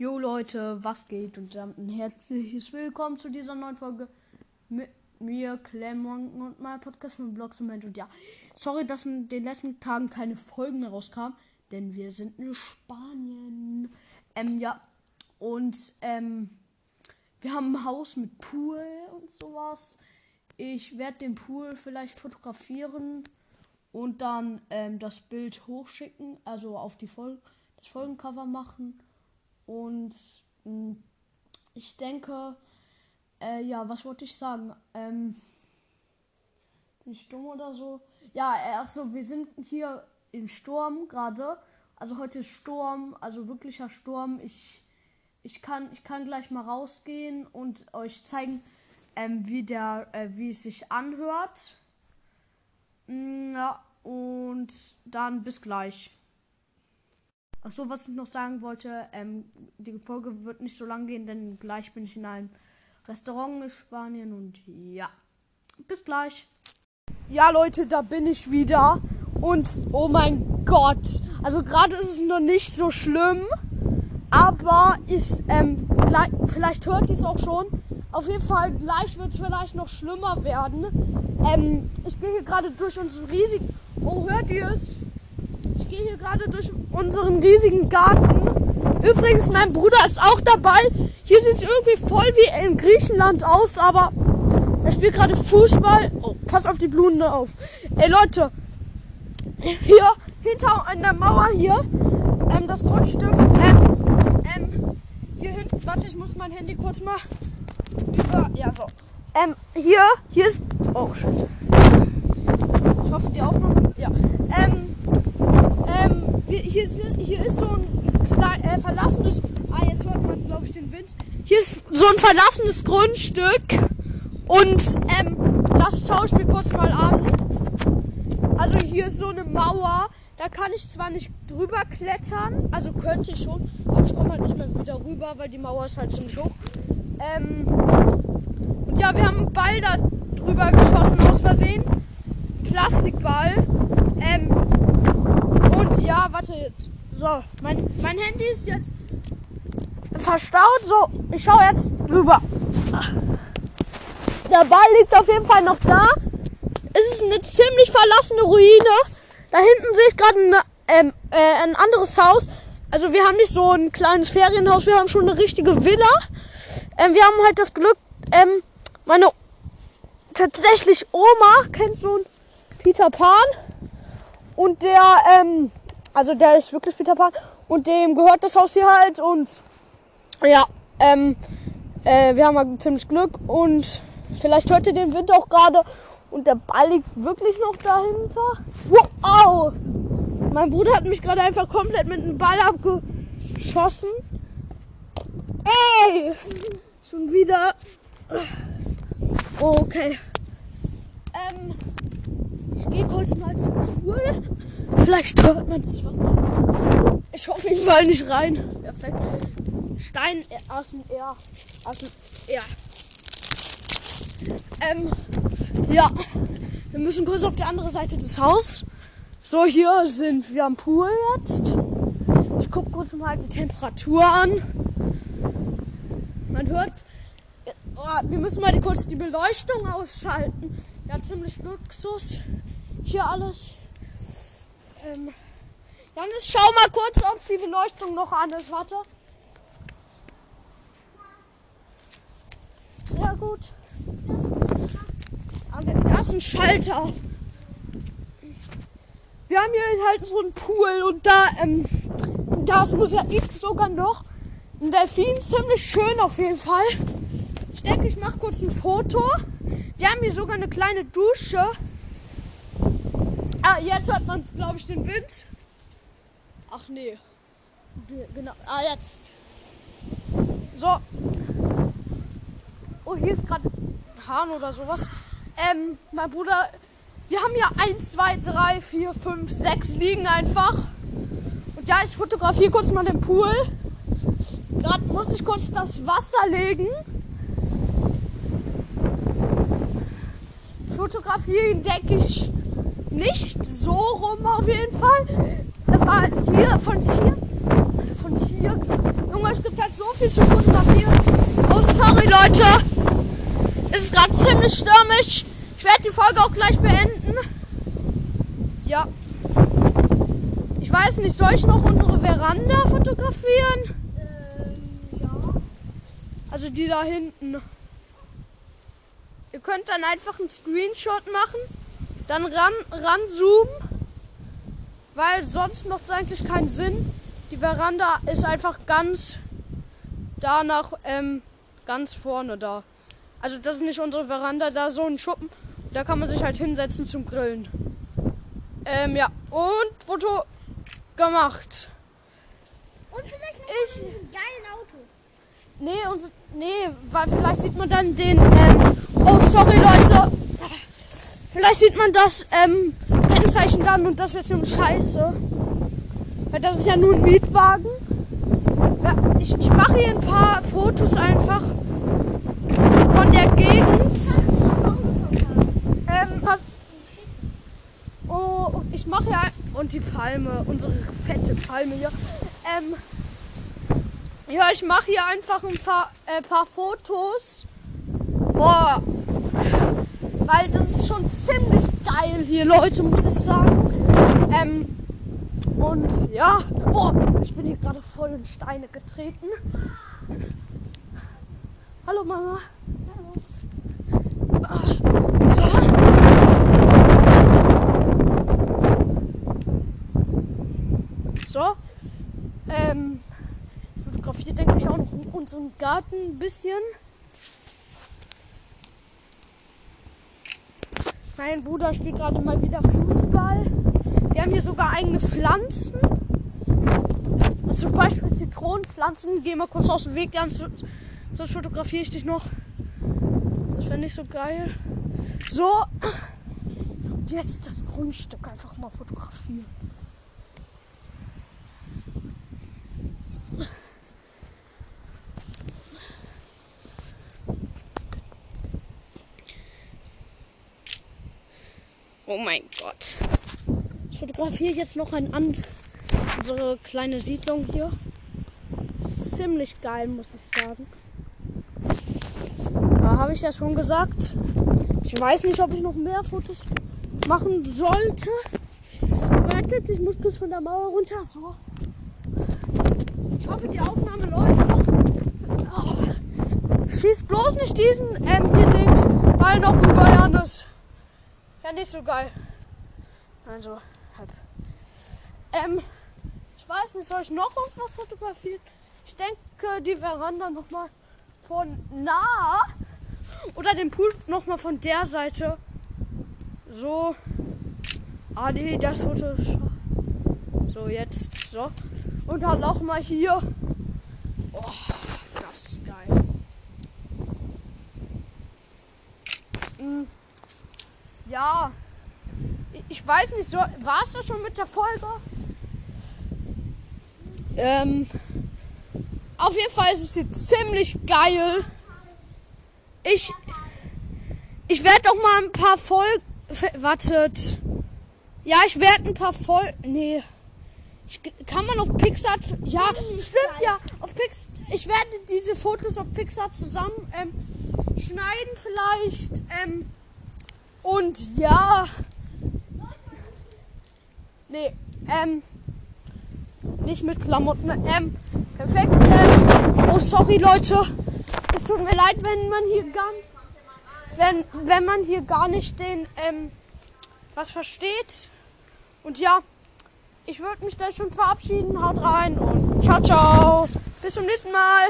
Jo Leute, was geht und damit ein herzliches Willkommen zu dieser neuen Folge mit mir, Clemon und meinem Podcast mit Blogsmoment. Und ja, sorry, dass in den letzten Tagen keine Folgen mehr rauskamen, denn wir sind in Spanien. Ähm, ja, und ähm, wir haben ein Haus mit Pool und sowas. Ich werde den Pool vielleicht fotografieren und dann ähm, das Bild hochschicken, also auf die Folge, das Folgencover machen. Und mh, hm, ich denke, äh, ja, was wollte ich sagen? Ähm, bin ich dumm oder so? Ja, äh, ach so, wir sind hier im Sturm gerade. Also heute Sturm, also wirklicher Sturm. Ich, ich, kann, ich kann gleich mal rausgehen und euch zeigen, ähm, wie, der, äh, wie es sich anhört. Mm, ja, und dann bis gleich. Achso, was ich noch sagen wollte, ähm, die Folge wird nicht so lang gehen, denn gleich bin ich in einem Restaurant in Spanien und ja, bis gleich. Ja, Leute, da bin ich wieder und oh mein Gott, also gerade ist es noch nicht so schlimm, aber ich, ähm, gleich, vielleicht hört ihr es auch schon. Auf jeden Fall, gleich wird es vielleicht noch schlimmer werden. Ähm, ich gehe hier gerade durch unseren riesigen. Oh, hört ihr es? Gehe hier gerade durch unseren riesigen Garten. Übrigens, mein Bruder ist auch dabei. Hier sieht es irgendwie voll wie in Griechenland aus, aber er spielt gerade Fußball. Oh, pass auf die Blumen auf. Ey Leute, hier hinter der Mauer hier, ähm, das Grundstück, ähm, ähm, hier hinten, warte, ich muss mein Handy kurz mal über, ja so. Ähm, hier, hier ist, oh shit. Ich hoffe, die Aufnahme, ja. Ähm, hier, ist, hier ist so ein äh, verlassenes. Ah, jetzt hört man, glaube ich, den Wind. Hier ist so ein verlassenes Grundstück. Und ähm, das schaue ich mir kurz mal an. Also hier ist so eine Mauer. Da kann ich zwar nicht drüber klettern, also könnte ich schon, aber ich komme halt nicht mehr wieder rüber, weil die Mauer ist halt ziemlich hoch. Ähm, und ja, wir haben einen Ball da drüber geschossen aus Versehen. Plastikball. Warte. So, mein, mein Handy ist jetzt verstaut. So, ich schaue jetzt drüber. Der Ball liegt auf jeden Fall noch da. Es ist eine ziemlich verlassene Ruine. Da hinten sehe ich gerade ein, ähm, äh, ein anderes Haus. Also wir haben nicht so ein kleines Ferienhaus, wir haben schon eine richtige Villa. Ähm, wir haben halt das Glück, ähm, meine tatsächlich Oma kennt so ein Peter Pan. Und der, ähm, also der ist wirklich Peter Pan. Und dem gehört das Haus hier halt. Und ja, ähm, äh, wir haben halt ziemlich Glück. Und vielleicht hört ihr den Wind auch gerade. Und der Ball liegt wirklich noch dahinter. Wow! Mein Bruder hat mich gerade einfach komplett mit dem Ball abgeschossen. Ey! Schon wieder. Okay. Ähm, ich gehe kurz mal zur Schule. Vielleicht hört man das was. Ich hoffe, ich fall nicht rein. Perfekt. Stein aus dem R. Aus dem R. Ähm, ja. Wir müssen kurz auf die andere Seite des Hauses. So, hier sind wir am Pool jetzt. Ich gucke kurz mal die Temperatur an. Man hört. Oh, wir müssen mal kurz die Beleuchtung ausschalten. Ja, ziemlich Luxus hier alles. Ähm, Janis, schau mal kurz, ob die Beleuchtung noch an ist. Warte. Sehr gut. Das ist ein Schalter. Wir haben hier halt so einen Pool und da, ähm, da ist Mosaik sogar noch. Ein Delfin, ziemlich schön auf jeden Fall. Ich denke, ich mache kurz ein Foto. Wir haben hier sogar eine kleine Dusche. Ah, jetzt hört man, glaube ich, den Wind. Ach nee. Genau. Ah, jetzt. So. Oh, hier ist gerade Hahn oder sowas. Ähm, mein Bruder. Wir haben ja 1, 2, 3, 4, 5, 6 liegen einfach. Und ja, ich fotografiere kurz mal den Pool. Gerade muss ich kurz das Wasser legen. Fotografieren denke ich nicht so rum auf jeden Fall. Aber hier, von hier, von hier, Junge, es gibt halt so viel zu fotografieren. Oh, sorry, Leute. Es ist gerade ziemlich stürmisch. Ich werde die Folge auch gleich beenden. Ja. Ich weiß nicht, soll ich noch unsere Veranda fotografieren? Ähm, ja. Also die da hinten. Ihr könnt dann einfach einen Screenshot machen, dann ran, ranzoomen, weil sonst macht es eigentlich keinen Sinn. Die Veranda ist einfach ganz da nach, ähm, ganz vorne da. Also das ist nicht unsere Veranda, da so ein Schuppen. Da kann man sich halt hinsetzen zum Grillen. Ähm, ja. Und Foto gemacht. Und vielleicht noch Ich- mit diesem geilen Auto. Nee, und, nee, weil vielleicht sieht man dann den, ähm, oh sorry Leute, vielleicht sieht man das, ähm, Kennzeichen dann und das wird ziemlich scheiße. Weil das ist ja nur ein Mietwagen. Ja, ich, ich mache hier ein paar Fotos einfach von der Gegend. Ähm, oh, ich mache ja, und die Palme, unsere fette Palme hier. Ähm, ja, ich mache hier einfach ein paar, äh, paar Fotos. Boah. Weil das ist schon ziemlich geil hier, Leute, muss ich sagen. Ähm, und ja, boah, ich bin hier gerade voll in Steine getreten. Hallo Mama. Ah, So. So. Ähm, fotografiere, denke ich, auch noch unseren Garten ein bisschen. Mein Bruder spielt gerade mal wieder Fußball. Wir haben hier sogar eigene Pflanzen. Zum Beispiel Zitronenpflanzen. Geh mal kurz aus dem Weg, ganz, sonst fotografiere ich dich noch. Das fände ich so geil. So. Jetzt das Grundstück einfach mal fotografieren. Oh mein Gott. Ich fotografiere jetzt noch ein an unsere kleine Siedlung hier. Ziemlich geil, muss ich sagen. Da habe ich ja schon gesagt. Ich weiß nicht, ob ich noch mehr Fotos machen sollte. Wartet, ich muss kurz von der Mauer runter. So. Ich hoffe, die Aufnahme läuft noch. Oh. Schieß bloß nicht diesen ähm, hier Dings, weil noch ein Bayern ist. Ja, nicht so geil. Also, halb. Ähm, ich weiß nicht, soll ich noch irgendwas fotografieren? Ich denke, die Veranda nochmal von nah oder den Pool nochmal von der Seite. So. Ah, nee, das Foto. So, jetzt. So. Und dann nochmal hier. Oh, das ist geil. Mm. Ja. Ich- weiß nicht, so, war es das schon mit der Folge? Ähm, auf jeden Fall ist es jetzt ziemlich geil. Ich, ich werde doch mal ein paar Folgen, wartet. Ja, ich werde ein paar Folgen, nee. Ich, kann man auf Pixar, ja, stimmt ja, auf Pix, ich werde diese Fotos auf Pixar zusammen ähm, schneiden vielleicht. Ähm, und ja. Nee, ähm. Nicht mit Klamotten. Ähm, perfekt. Ähm, oh, sorry, Leute. Es tut mir leid, wenn man hier gar wenn, wenn man hier gar nicht den, ähm, was versteht. Und ja, ich würde mich dann schon verabschieden. Haut rein und ciao, ciao. Bis zum nächsten Mal.